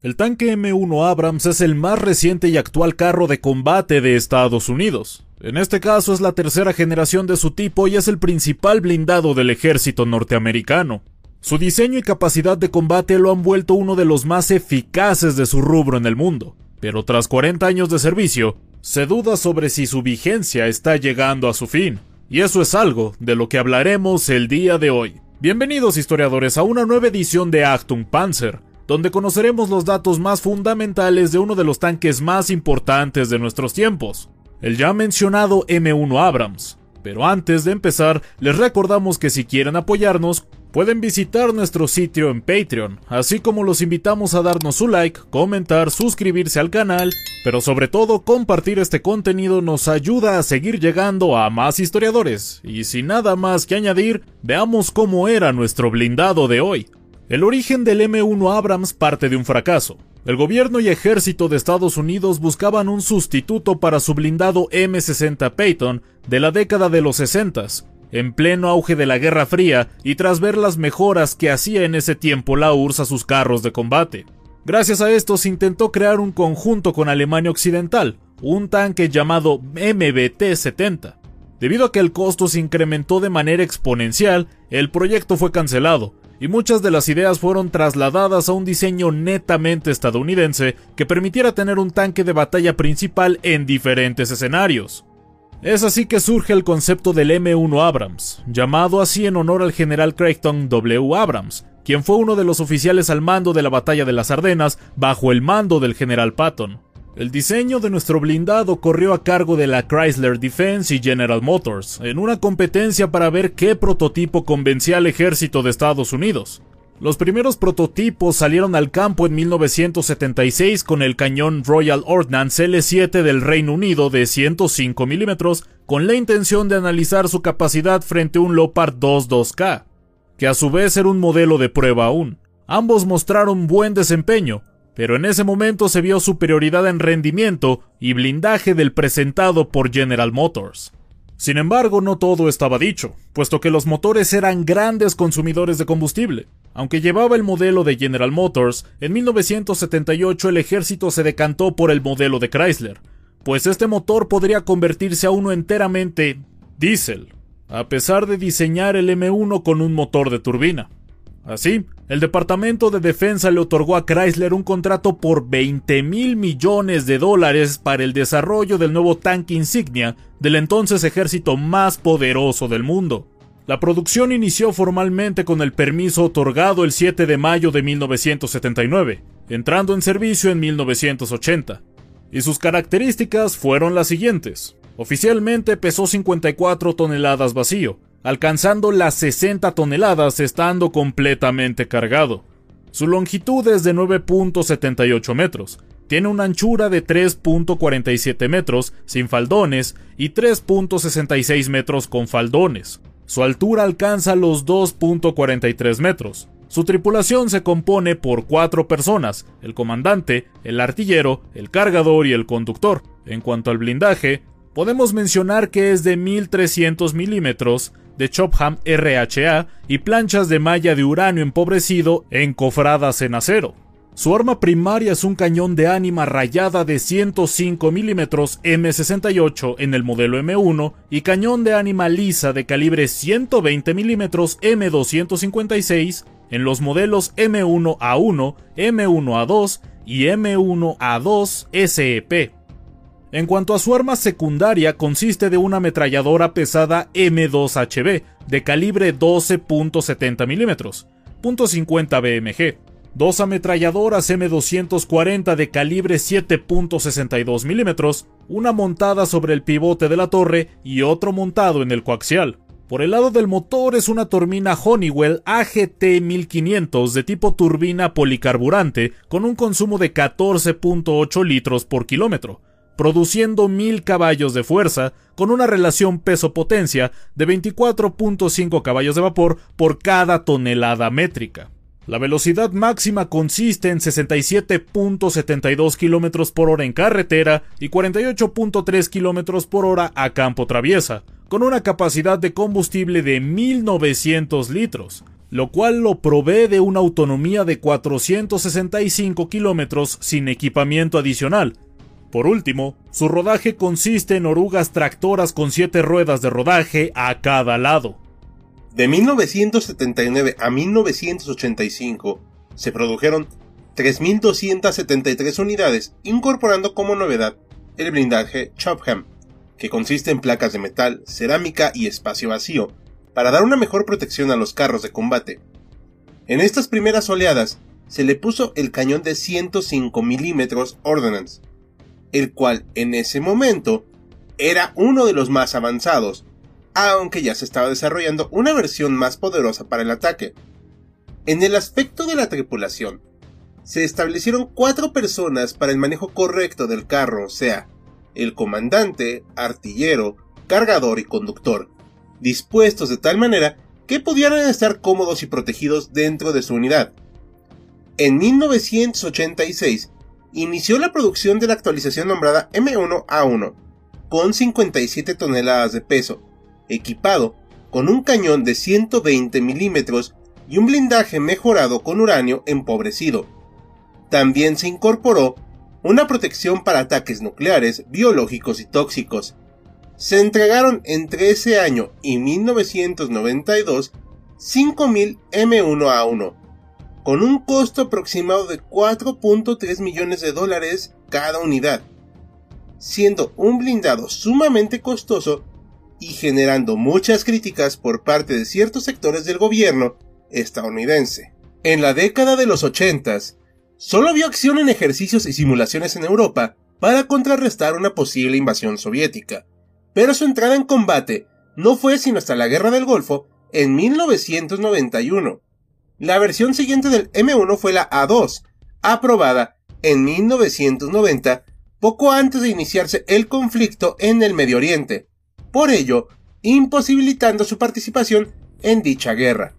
El tanque M1 Abrams es el más reciente y actual carro de combate de Estados Unidos. En este caso es la tercera generación de su tipo y es el principal blindado del ejército norteamericano. Su diseño y capacidad de combate lo han vuelto uno de los más eficaces de su rubro en el mundo, pero tras 40 años de servicio, se duda sobre si su vigencia está llegando a su fin. Y eso es algo de lo que hablaremos el día de hoy. Bienvenidos historiadores a una nueva edición de Achtung Panzer, donde conoceremos los datos más fundamentales de uno de los tanques más importantes de nuestros tiempos, el ya mencionado M1 Abrams. Pero antes de empezar, les recordamos que si quieren apoyarnos, Pueden visitar nuestro sitio en Patreon, así como los invitamos a darnos su like, comentar, suscribirse al canal, pero sobre todo compartir este contenido nos ayuda a seguir llegando a más historiadores. Y sin nada más que añadir, veamos cómo era nuestro blindado de hoy. El origen del M1 Abrams parte de un fracaso. El gobierno y ejército de Estados Unidos buscaban un sustituto para su blindado M60 Peyton de la década de los 60, en pleno auge de la Guerra Fría y tras ver las mejoras que hacía en ese tiempo la URSS a sus carros de combate. Gracias a esto se intentó crear un conjunto con Alemania Occidental, un tanque llamado MBT-70. Debido a que el costo se incrementó de manera exponencial, el proyecto fue cancelado, y muchas de las ideas fueron trasladadas a un diseño netamente estadounidense que permitiera tener un tanque de batalla principal en diferentes escenarios. Es así que surge el concepto del M1 Abrams, llamado así en honor al general Creighton W. Abrams, quien fue uno de los oficiales al mando de la batalla de las Ardenas bajo el mando del general Patton. El diseño de nuestro blindado corrió a cargo de la Chrysler Defense y General Motors, en una competencia para ver qué prototipo convencía al ejército de Estados Unidos. Los primeros prototipos salieron al campo en 1976 con el cañón Royal Ordnance L7 del Reino Unido de 105 mm con la intención de analizar su capacidad frente a un Leopard 22K, que a su vez era un modelo de prueba aún. Ambos mostraron buen desempeño, pero en ese momento se vio superioridad en rendimiento y blindaje del presentado por General Motors. Sin embargo, no todo estaba dicho, puesto que los motores eran grandes consumidores de combustible. Aunque llevaba el modelo de General Motors, en 1978 el ejército se decantó por el modelo de Chrysler, pues este motor podría convertirse a uno enteramente diésel, a pesar de diseñar el M1 con un motor de turbina. Así, el Departamento de Defensa le otorgó a Chrysler un contrato por 20 mil millones de dólares para el desarrollo del nuevo tanque insignia del entonces ejército más poderoso del mundo. La producción inició formalmente con el permiso otorgado el 7 de mayo de 1979, entrando en servicio en 1980. Y sus características fueron las siguientes. Oficialmente pesó 54 toneladas vacío, alcanzando las 60 toneladas estando completamente cargado. Su longitud es de 9.78 metros, tiene una anchura de 3.47 metros sin faldones y 3.66 metros con faldones. Su altura alcanza los 2.43 metros. Su tripulación se compone por cuatro personas, el comandante, el artillero, el cargador y el conductor. En cuanto al blindaje, podemos mencionar que es de 1300 milímetros, de Chopham RHA y planchas de malla de uranio empobrecido encofradas en acero. Su arma primaria es un cañón de ánima rayada de 105 mm M68 en el modelo M1 y cañón de ánima lisa de calibre 120 mm M256 en los modelos M1A1, M1A2 y M1A2 SEP. En cuanto a su arma secundaria, consiste de una ametralladora pesada M2HB de calibre 12.70 mm, .50 BMG, dos ametralladoras M240 de calibre 7.62 mm, una montada sobre el pivote de la torre y otro montado en el coaxial. Por el lado del motor es una turbina Honeywell AGT 1500 de tipo turbina policarburante con un consumo de 14.8 litros por kilómetro produciendo 1000 caballos de fuerza, con una relación peso-potencia de 24.5 caballos de vapor por cada tonelada métrica. La velocidad máxima consiste en 67.72 km por hora en carretera y 48.3 km por hora a campo traviesa, con una capacidad de combustible de 1900 litros, lo cual lo provee de una autonomía de 465 km sin equipamiento adicional. Por último, su rodaje consiste en orugas tractoras con 7 ruedas de rodaje a cada lado. De 1979 a 1985 se produjeron 3.273 unidades, incorporando como novedad el blindaje Chopham, que consiste en placas de metal, cerámica y espacio vacío, para dar una mejor protección a los carros de combate. En estas primeras oleadas se le puso el cañón de 105 mm Ordnance, el cual en ese momento era uno de los más avanzados, aunque ya se estaba desarrollando una versión más poderosa para el ataque. En el aspecto de la tripulación, se establecieron cuatro personas para el manejo correcto del carro, o sea, el comandante, artillero, cargador y conductor, dispuestos de tal manera que pudieran estar cómodos y protegidos dentro de su unidad. En 1986 inició la producción de la actualización nombrada M1A1, con 57 toneladas de peso, equipado con un cañón de 120 milímetros y un blindaje mejorado con uranio empobrecido. También se incorporó una protección para ataques nucleares, biológicos y tóxicos. Se entregaron entre ese año y 1992 5.000 M1A1, con un costo aproximado de 4.3 millones de dólares cada unidad, siendo un blindado sumamente costoso y generando muchas críticas por parte de ciertos sectores del gobierno estadounidense. En la década de los 80, solo vio acción en ejercicios y simulaciones en Europa para contrarrestar una posible invasión soviética, pero su entrada en combate no fue sino hasta la Guerra del Golfo en 1991. La versión siguiente del M1 fue la A2, aprobada en 1990, poco antes de iniciarse el conflicto en el Medio Oriente, por ello imposibilitando su participación en dicha guerra.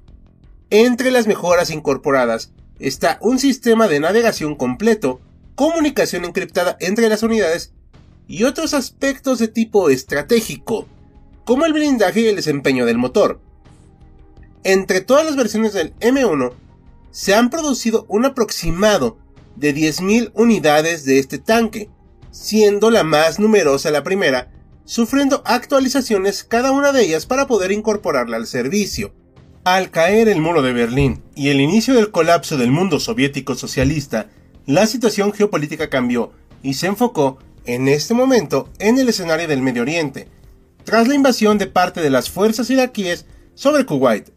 Entre las mejoras incorporadas está un sistema de navegación completo, comunicación encriptada entre las unidades y otros aspectos de tipo estratégico, como el blindaje y el desempeño del motor. Entre todas las versiones del M1, se han producido un aproximado de 10.000 unidades de este tanque, siendo la más numerosa la primera sufriendo actualizaciones cada una de ellas para poder incorporarla al servicio. Al caer el muro de Berlín y el inicio del colapso del mundo soviético socialista, la situación geopolítica cambió y se enfocó en este momento en el escenario del Medio Oriente, tras la invasión de parte de las fuerzas iraquíes sobre Kuwait.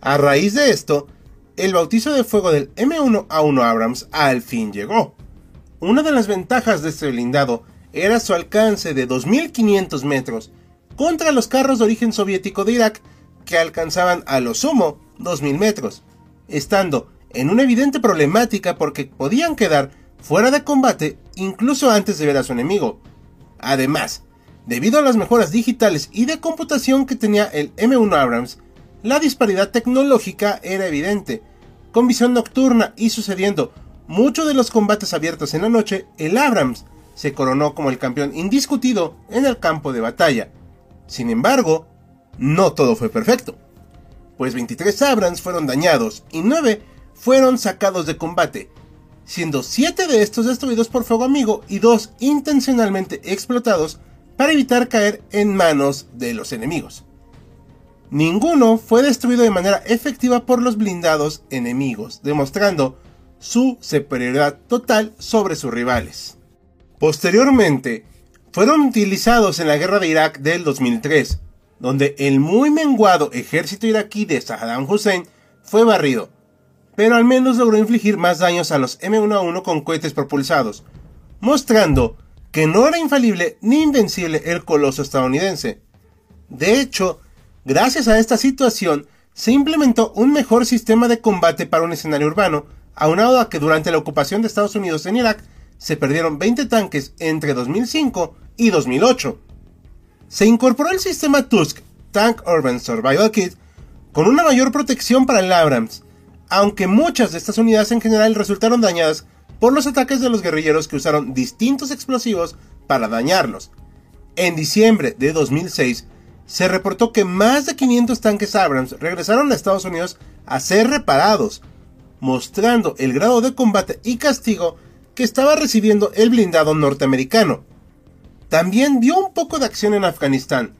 A raíz de esto, el bautizo de fuego del M1A1 Abrams al fin llegó. Una de las ventajas de este blindado era su alcance de 2.500 metros contra los carros de origen soviético de Irak que alcanzaban a lo sumo 2.000 metros, estando en una evidente problemática porque podían quedar fuera de combate incluso antes de ver a su enemigo. Además, debido a las mejoras digitales y de computación que tenía el M1 Abrams, la disparidad tecnológica era evidente. Con visión nocturna y sucediendo muchos de los combates abiertos en la noche, el Abrams se coronó como el campeón indiscutido en el campo de batalla. Sin embargo, no todo fue perfecto, pues 23 Abrams fueron dañados y 9 fueron sacados de combate, siendo 7 de estos destruidos por fuego amigo y 2 intencionalmente explotados para evitar caer en manos de los enemigos. Ninguno fue destruido de manera efectiva por los blindados enemigos, demostrando su superioridad total sobre sus rivales. Posteriormente, fueron utilizados en la guerra de Irak del 2003, donde el muy menguado ejército iraquí de Saddam Hussein fue barrido, pero al menos logró infligir más daños a los M1A1 con cohetes propulsados, mostrando que no era infalible ni invencible el coloso estadounidense. De hecho, gracias a esta situación, se implementó un mejor sistema de combate para un escenario urbano, aunado a que durante la ocupación de Estados Unidos en Irak se perdieron 20 tanques entre 2005 y 2008. Se incorporó el sistema Tusk Tank Urban Survival Kit con una mayor protección para el Abrams, aunque muchas de estas unidades en general resultaron dañadas por los ataques de los guerrilleros que usaron distintos explosivos para dañarlos. En diciembre de 2006, se reportó que más de 500 tanques Abrams regresaron a Estados Unidos a ser reparados, mostrando el grado de combate y castigo que estaba recibiendo el blindado norteamericano. También vio un poco de acción en Afganistán,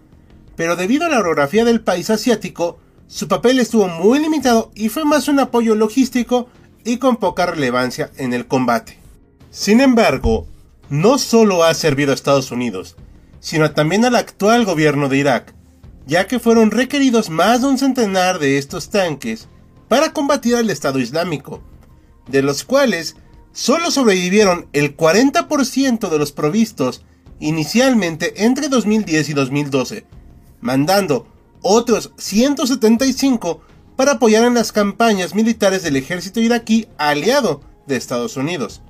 pero debido a la orografía del país asiático, su papel estuvo muy limitado y fue más un apoyo logístico y con poca relevancia en el combate. Sin embargo, no solo ha servido a Estados Unidos, sino también al actual gobierno de Irak, ya que fueron requeridos más de un centenar de estos tanques para combatir al Estado Islámico, de los cuales solo sobrevivieron el 40% de los provistos inicialmente entre 2010 y 2012, mandando otros 175 para apoyar en las campañas militares del ejército iraquí aliado de Estados Unidos.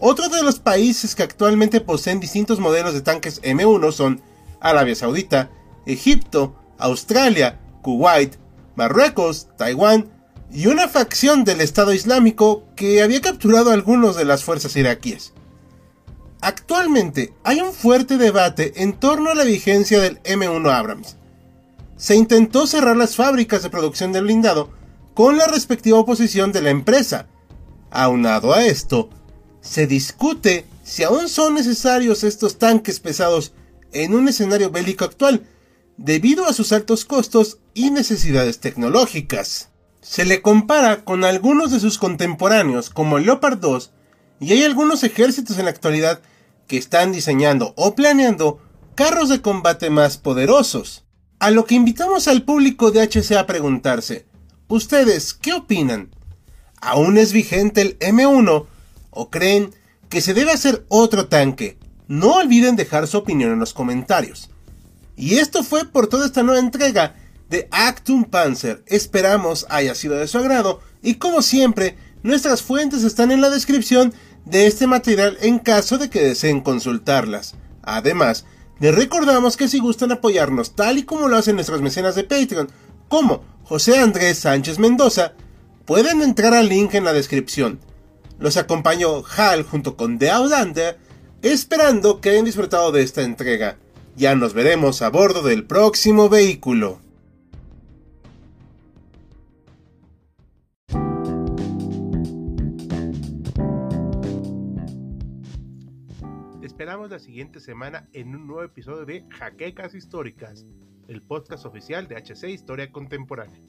Otros de los países que actualmente poseen distintos modelos de tanques M1 son Arabia Saudita, Egipto, Australia, Kuwait, Marruecos, Taiwán y una facción del Estado Islámico que había capturado a algunos de las fuerzas iraquíes. Actualmente hay un fuerte debate en torno a la vigencia del M1 Abrams. Se intentó cerrar las fábricas de producción del blindado con la respectiva oposición de la empresa. Aunado a esto, se discute si aún son necesarios estos tanques pesados en un escenario bélico actual, debido a sus altos costos y necesidades tecnológicas. Se le compara con algunos de sus contemporáneos como el Leopard 2 y hay algunos ejércitos en la actualidad que están diseñando o planeando carros de combate más poderosos. A lo que invitamos al público de HC a preguntarse, ¿ustedes qué opinan? ¿Aún es vigente el M1 o creen que se debe hacer otro tanque? No olviden dejar su opinión en los comentarios. Y esto fue por toda esta nueva entrega de Actum Panzer. Esperamos haya sido de su agrado y como siempre, nuestras fuentes están en la descripción de este material en caso de que deseen consultarlas. Además, les recordamos que si gustan apoyarnos tal y como lo hacen nuestros mecenas de Patreon, como José Andrés Sánchez Mendoza, pueden entrar al link en la descripción. Los acompañó Hal junto con The Outlander, esperando que hayan disfrutado de esta entrega. Ya nos veremos a bordo del próximo vehículo. Esperamos la siguiente semana en un nuevo episodio de Jaquecas Históricas, el podcast oficial de HC Historia Contemporánea.